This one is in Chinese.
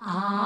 啊